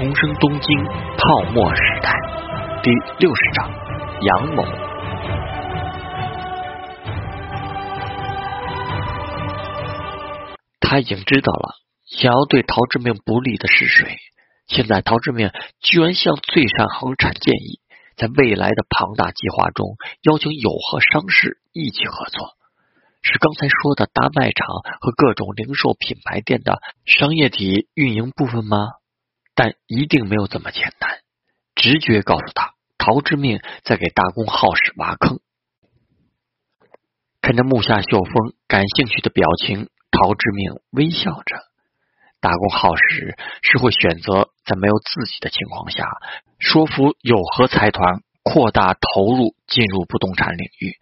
重生东京泡沫时代第六十章：杨某。他已经知道了想要对陶志明不利的是谁。现在陶志明居然向最善恒产建议，在未来的庞大计划中邀请友和商事一起合作，是刚才说的大卖场和各种零售品牌店的商业体运营部分吗？但一定没有这么简单。直觉告诉他，陶之命在给大公好事挖坑。看着木下秀峰感兴趣的表情，陶之命微笑着。大公好时是会选择在没有自己的情况下，说服友和财团扩大投入进入不动产领域，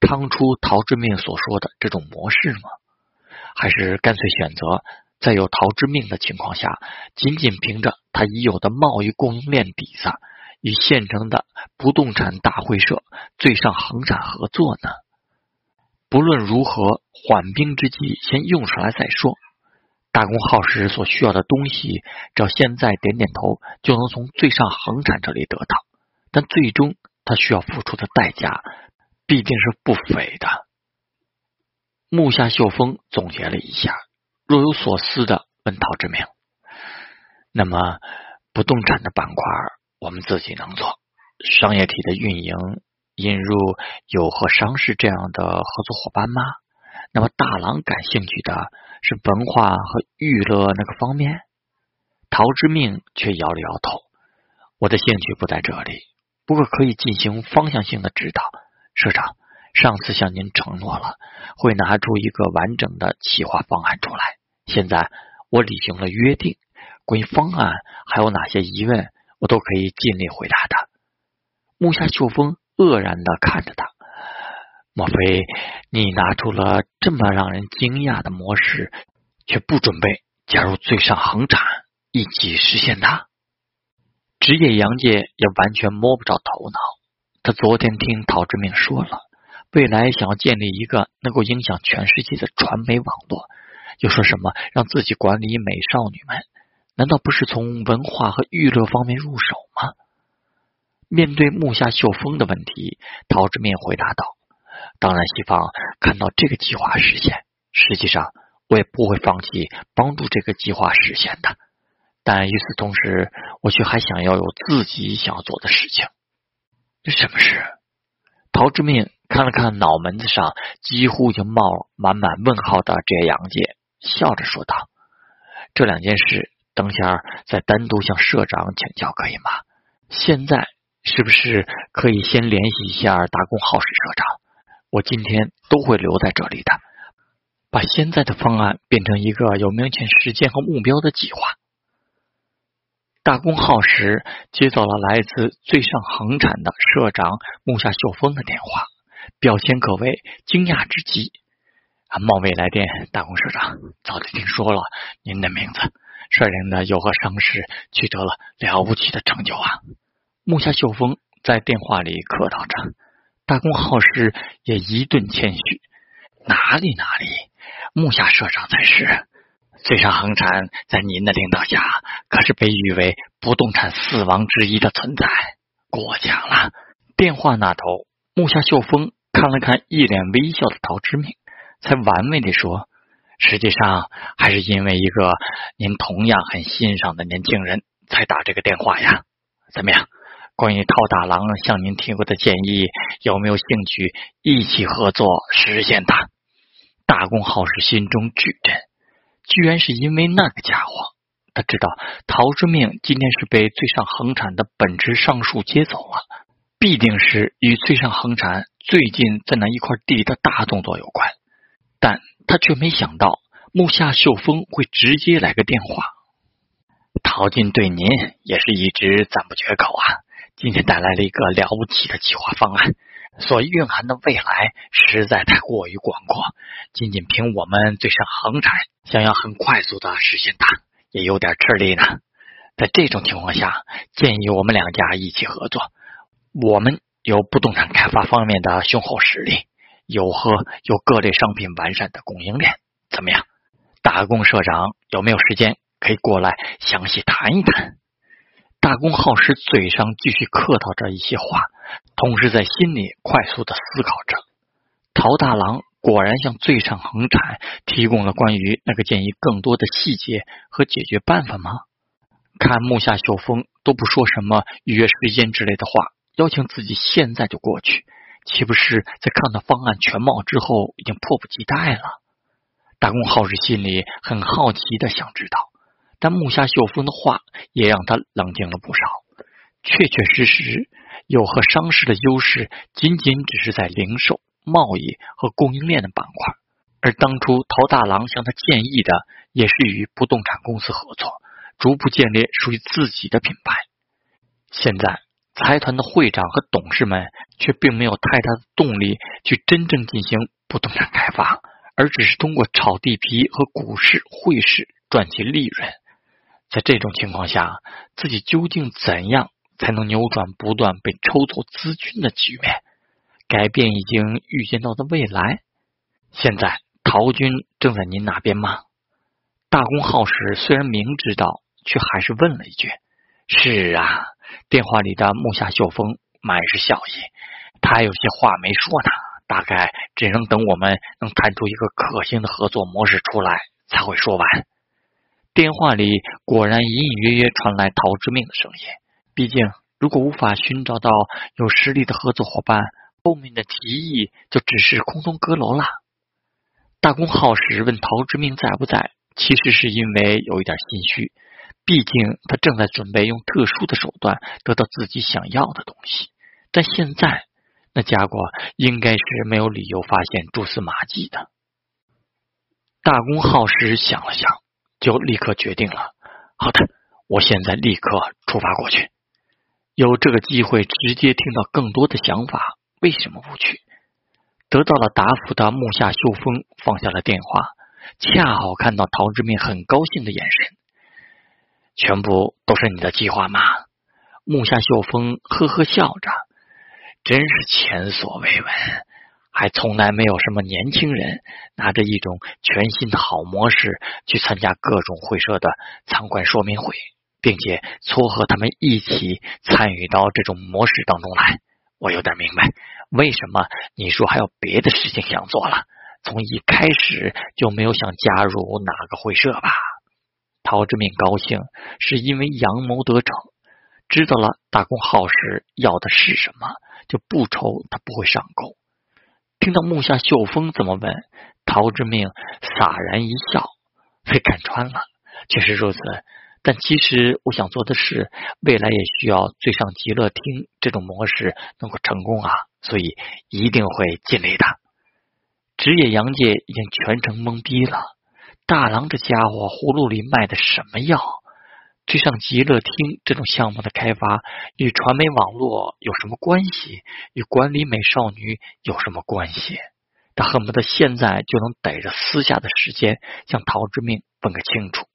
趟出陶之命所说的这种模式吗？还是干脆选择在有陶之命的情况下，仅仅凭着他已有的贸易供应链底子，与现成的不动产大会社最上恒产合作呢？不论如何，缓兵之计先用出来再说。大公耗时所需要的东西，只要现在点点头，就能从最上恒产这里得到。但最终他需要付出的代价，必定是不菲的。木下秀峰总结了一下，若有所思的问陶志明：“那么，不动产的板块我们自己能做，商业体的运营引入有和商事这样的合作伙伴吗？那么大郎感兴趣的？”是文化和娱乐那个方面，陶之命却摇了摇头。我的兴趣不在这里，不过可以进行方向性的指导。社长，上次向您承诺了，会拿出一个完整的企划方案出来。现在我履行了约定，关于方案还有哪些疑问，我都可以尽力回答的。木下秀峰愕然的看着他。莫非你拿出了这么让人惊讶的模式，却不准备加入最上恒产一起实现它？职业杨介也完全摸不着头脑。他昨天听陶志明说了，未来想要建立一个能够影响全世界的传媒网络，又说什么让自己管理美少女们？难道不是从文化和娱乐方面入手吗？面对木下秀峰的问题，陶之命回答道。当然，希望看到这个计划实现。实际上，我也不会放弃帮助这个计划实现的。但与此同时，我却还想要有自己想要做的事情。这什么事？陶之命看了看脑门子上几乎已经冒满满问号的这杨介，笑着说道：“这两件事，等下再单独向社长请教，可以吗？现在是不是可以先联系一下大公好使社长？”我今天都会留在这里的，把现在的方案变成一个有明确时间和目标的计划。大公耗时接到了来自最上恒产的社长木下秀峰的电话，表现可谓惊讶之极。冒昧来电，大公社长，早就听说了您的名字，率领的友和商事取得了了不起的成就啊！木下秀峰在电话里客套着。大公好事也一顿谦虚，哪里哪里，木下社长才是。最上恒产在您的领导下，可是被誉为不动产四王之一的存在，过奖了。电话那头，木下秀峰看了看一脸微笑的陶之命，才完美的说：“实际上还是因为一个您同样很欣赏的年轻人才打这个电话呀。怎么样？”关于陶大郎向您提过的建议，有没有兴趣一起合作实现它？大公好是心中巨震，居然是因为那个家伙。他知道陶之命今天是被最上恒产的本职上树接走了，必定是与最上恒产最近在那一块地的大动作有关。但他却没想到木下秀峰会直接来个电话。陶金对您也是一直赞不绝口啊。今天带来了一个了不起的计划方案，所蕴含的未来实在太过于广阔。仅仅凭我们最上恒产，想要很快速的实现它，也有点吃力呢。在这种情况下，建议我们两家一起合作。我们有不动产开发方面的雄厚实力，有和有各类商品完善的供应链，怎么样？大公社长有没有时间可以过来详细谈一谈？大公好时嘴上继续客套着一些话，同时在心里快速的思考着。陶大郎果然向最上恒产提供了关于那个建议更多的细节和解决办法吗？看木下秀峰都不说什么预约时间之类的话，邀请自己现在就过去，岂不是在看到方案全貌之后已经迫不及待了？大公好时心里很好奇的想知道。但木下秀峰的话也让他冷静了不少。确确实实，有和商事的优势仅仅只是在零售、贸易和供应链的板块，而当初陶大郎向他建议的也是与不动产公司合作，逐步建立属于自己的品牌。现在财团的会长和董事们却并没有太大的动力去真正进行不动产开发，而只是通过炒地皮和股市、汇市赚取利润。在这种情况下，自己究竟怎样才能扭转不断被抽走资金的局面，改变已经预见到的未来？现在陶军正在您那边吗？大公好时虽然明知道，却还是问了一句：“是啊。”电话里的木下秀峰满是笑意，他有些话没说呢，大概只能等我们能谈出一个可行的合作模式出来才会说完。电话里果然隐隐约约传来陶之命的声音。毕竟，如果无法寻找到有实力的合作伙伴，后面的提议就只是空中阁楼了。大公好时问陶之命在不在，其实是因为有一点心虚。毕竟他正在准备用特殊的手段得到自己想要的东西，但现在那家伙应该是没有理由发现蛛丝马迹的。大公耗时想了想。就立刻决定了。好的，我现在立刻出发过去。有这个机会直接听到更多的想法，为什么不去？得到了答复的木下秀峰放下了电话，恰好看到陶志明很高兴的眼神。全部都是你的计划吗？木下秀峰呵呵笑着，真是前所未闻。还从来没有什么年轻人拿着一种全新的好模式去参加各种会社的参观说明会，并且撮合他们一起参与到这种模式当中来。我有点明白为什么你说还有别的事情想做了，从一开始就没有想加入哪个会社吧？陶之命高兴是因为阳谋得逞，知道了大公好时要的是什么，就不愁他不会上钩。听到木下秀峰这么问，陶之命洒然一笑，被看穿了。确实如此，但其实我想做的是，未来也需要最上极乐厅这种模式能够成功啊，所以一定会尽力的。职业杨介已经全程懵逼了，大郎这家伙葫芦里卖的什么药？追上极乐厅这种项目的开发与传媒网络有什么关系？与管理美少女有什么关系？他恨不得现在就能逮着私下的时间向陶之命问个清楚。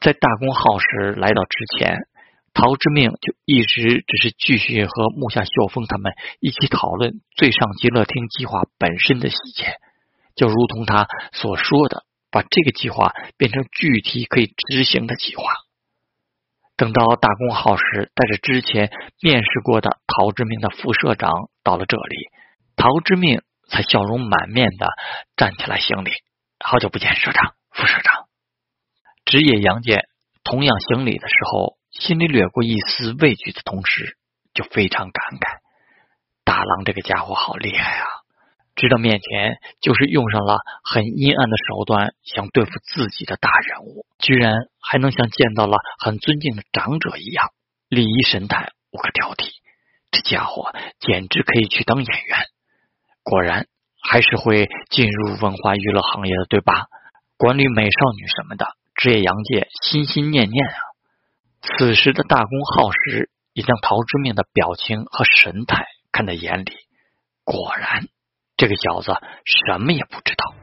在大公好时来到之前，陶之命就一直只是继续和木下秀峰他们一起讨论最上极乐厅计划本身的细节，就如同他所说的。把这个计划变成具体可以执行的计划。等到大公好时带着之前面试过的陶之命的副社长到了这里，陶之命才笑容满面的站起来行礼：“好久不见，社长、副社长。”职业杨戬同样行礼的时候，心里掠过一丝畏惧的同时，就非常感慨：大郎这个家伙好厉害啊！知道面前就是用上了很阴暗的手段想对付自己的大人物，居然还能像见到了很尊敬的长者一样礼仪神态无可挑剔。这家伙简直可以去当演员。果然还是会进入文化娱乐行业的，对吧？管理美少女什么的，职业杨介心心念念啊。此时的大公耗时也将陶之命的表情和神态看在眼里，果然。这个小子什么也不知道。